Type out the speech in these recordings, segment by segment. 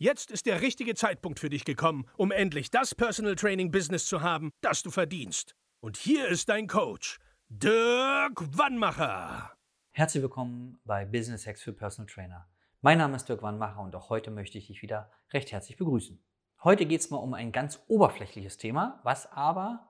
Jetzt ist der richtige Zeitpunkt für dich gekommen, um endlich das Personal Training Business zu haben, das du verdienst. Und hier ist dein Coach, Dirk Wannmacher. Herzlich willkommen bei Business Hacks für Personal Trainer. Mein Name ist Dirk Wannmacher und auch heute möchte ich dich wieder recht herzlich begrüßen. Heute geht es mal um ein ganz oberflächliches Thema, was aber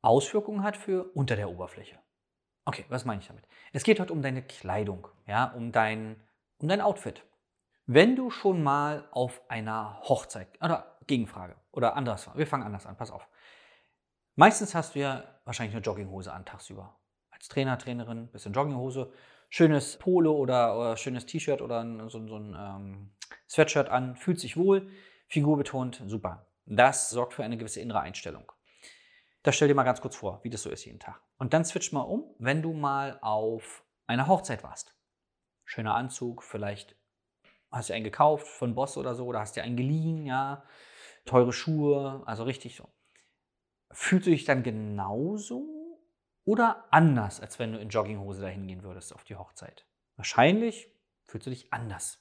Auswirkungen hat für unter der Oberfläche. Okay, was meine ich damit? Es geht heute um deine Kleidung, ja, um dein, um dein Outfit. Wenn du schon mal auf einer Hochzeit, oder Gegenfrage, oder anders, wir fangen anders an, pass auf. Meistens hast du ja wahrscheinlich eine Jogginghose an tagsüber. Als Trainer, Trainerin, bisschen Jogginghose, schönes Polo oder, oder schönes T-Shirt oder so, so ein ähm, Sweatshirt an, fühlt sich wohl, Figur betont, super. Das sorgt für eine gewisse innere Einstellung. Das stell dir mal ganz kurz vor, wie das so ist jeden Tag. Und dann switch mal um, wenn du mal auf einer Hochzeit warst. Schöner Anzug, vielleicht hast du einen gekauft von Boss oder so, oder hast dir einen geliehen, ja, teure Schuhe, also richtig so. Fühlst du dich dann genauso oder anders, als wenn du in Jogginghose dahin gehen würdest auf die Hochzeit? Wahrscheinlich fühlst du dich anders.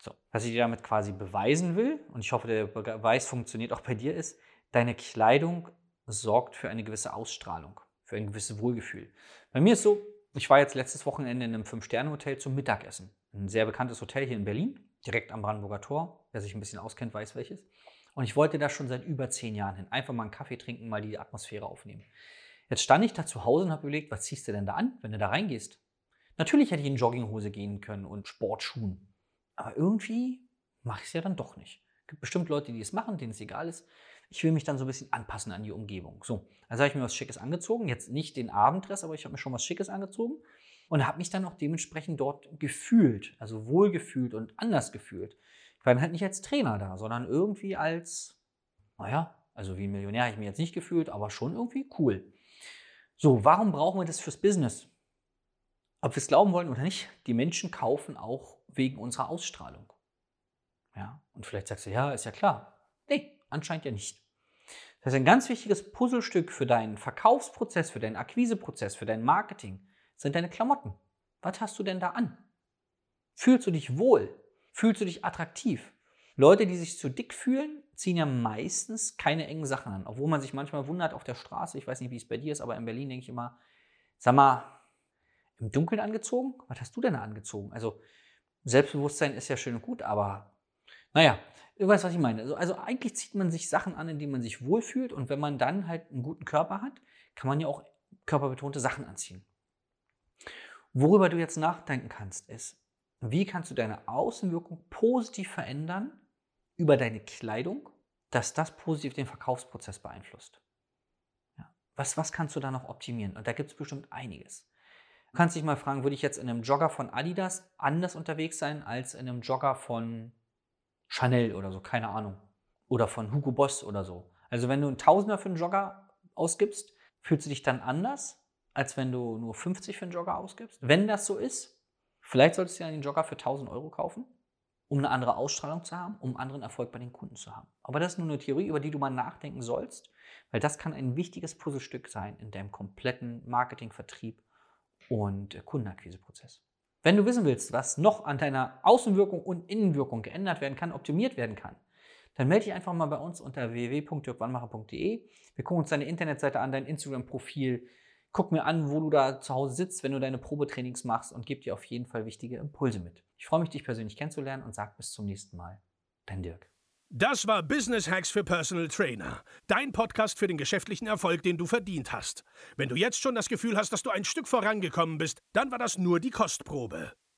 So, was ich dir damit quasi beweisen will, und ich hoffe, der Beweis funktioniert auch bei dir, ist, deine Kleidung sorgt für eine gewisse Ausstrahlung, für ein gewisses Wohlgefühl. Bei mir ist so, ich war jetzt letztes Wochenende in einem Fünf-Sterne-Hotel zum Mittagessen. Ein sehr bekanntes Hotel hier in Berlin, direkt am Brandenburger Tor. Wer sich ein bisschen auskennt, weiß welches. Und ich wollte da schon seit über zehn Jahren hin. Einfach mal einen Kaffee trinken, mal die Atmosphäre aufnehmen. Jetzt stand ich da zu Hause und habe überlegt, was ziehst du denn da an, wenn du da reingehst? Natürlich hätte ich in Jogginghose gehen können und Sportschuhen. Aber irgendwie mache ich es ja dann doch nicht. Es gibt bestimmt Leute, die es machen, denen es egal ist ich will mich dann so ein bisschen anpassen an die Umgebung. So, also habe ich mir was Schickes angezogen. Jetzt nicht den Abenddress, aber ich habe mir schon was Schickes angezogen und habe mich dann auch dementsprechend dort gefühlt, also wohlgefühlt und anders gefühlt. Ich war dann halt nicht als Trainer da, sondern irgendwie als, naja, also wie ein Millionär habe ich mich jetzt nicht gefühlt, aber schon irgendwie cool. So, warum brauchen wir das fürs Business? Ob wir es glauben wollen oder nicht, die Menschen kaufen auch wegen unserer Ausstrahlung. Ja, und vielleicht sagst du, ja, ist ja klar. Nee, anscheinend ja nicht. Das ist ein ganz wichtiges Puzzlestück für deinen Verkaufsprozess, für deinen Akquiseprozess, für dein Marketing, sind deine Klamotten. Was hast du denn da an? Fühlst du dich wohl? Fühlst du dich attraktiv? Leute, die sich zu dick fühlen, ziehen ja meistens keine engen Sachen an. Obwohl man sich manchmal wundert auf der Straße, ich weiß nicht, wie es bei dir ist, aber in Berlin denke ich immer, sag mal, im Dunkeln angezogen? Was hast du denn angezogen? Also Selbstbewusstsein ist ja schön und gut, aber naja, Du weißt, was ich meine. Also, also eigentlich zieht man sich Sachen an, in denen man sich wohlfühlt. Und wenn man dann halt einen guten Körper hat, kann man ja auch körperbetonte Sachen anziehen. Worüber du jetzt nachdenken kannst, ist, wie kannst du deine Außenwirkung positiv verändern über deine Kleidung, dass das positiv den Verkaufsprozess beeinflusst. Ja. Was, was kannst du da noch optimieren? Und da gibt es bestimmt einiges. Du kannst dich mal fragen, würde ich jetzt in einem Jogger von Adidas anders unterwegs sein als in einem Jogger von Chanel oder so, keine Ahnung. Oder von Hugo Boss oder so. Also wenn du einen Tausender für einen Jogger ausgibst, fühlst du dich dann anders, als wenn du nur 50 für einen Jogger ausgibst? Wenn das so ist, vielleicht solltest du ja einen Jogger für 1000 Euro kaufen, um eine andere Ausstrahlung zu haben, um anderen Erfolg bei den Kunden zu haben. Aber das ist nur eine Theorie, über die du mal nachdenken sollst, weil das kann ein wichtiges Puzzlestück sein in deinem kompletten Marketing, Vertrieb und Kundenakquiseprozess. Wenn du wissen willst, was noch an deiner Außenwirkung und Innenwirkung geändert werden kann, optimiert werden kann, dann melde dich einfach mal bei uns unter www.jörgwannmacher.de. Wir gucken uns deine Internetseite an, dein Instagram-Profil. Guck mir an, wo du da zu Hause sitzt, wenn du deine Probetrainings machst und gib dir auf jeden Fall wichtige Impulse mit. Ich freue mich, dich persönlich kennenzulernen und sag bis zum nächsten Mal. Dein Dirk. Das war Business Hacks für Personal Trainer. Dein Podcast für den geschäftlichen Erfolg, den du verdient hast. Wenn du jetzt schon das Gefühl hast, dass du ein Stück vorangekommen bist, dann war das nur die Kostprobe.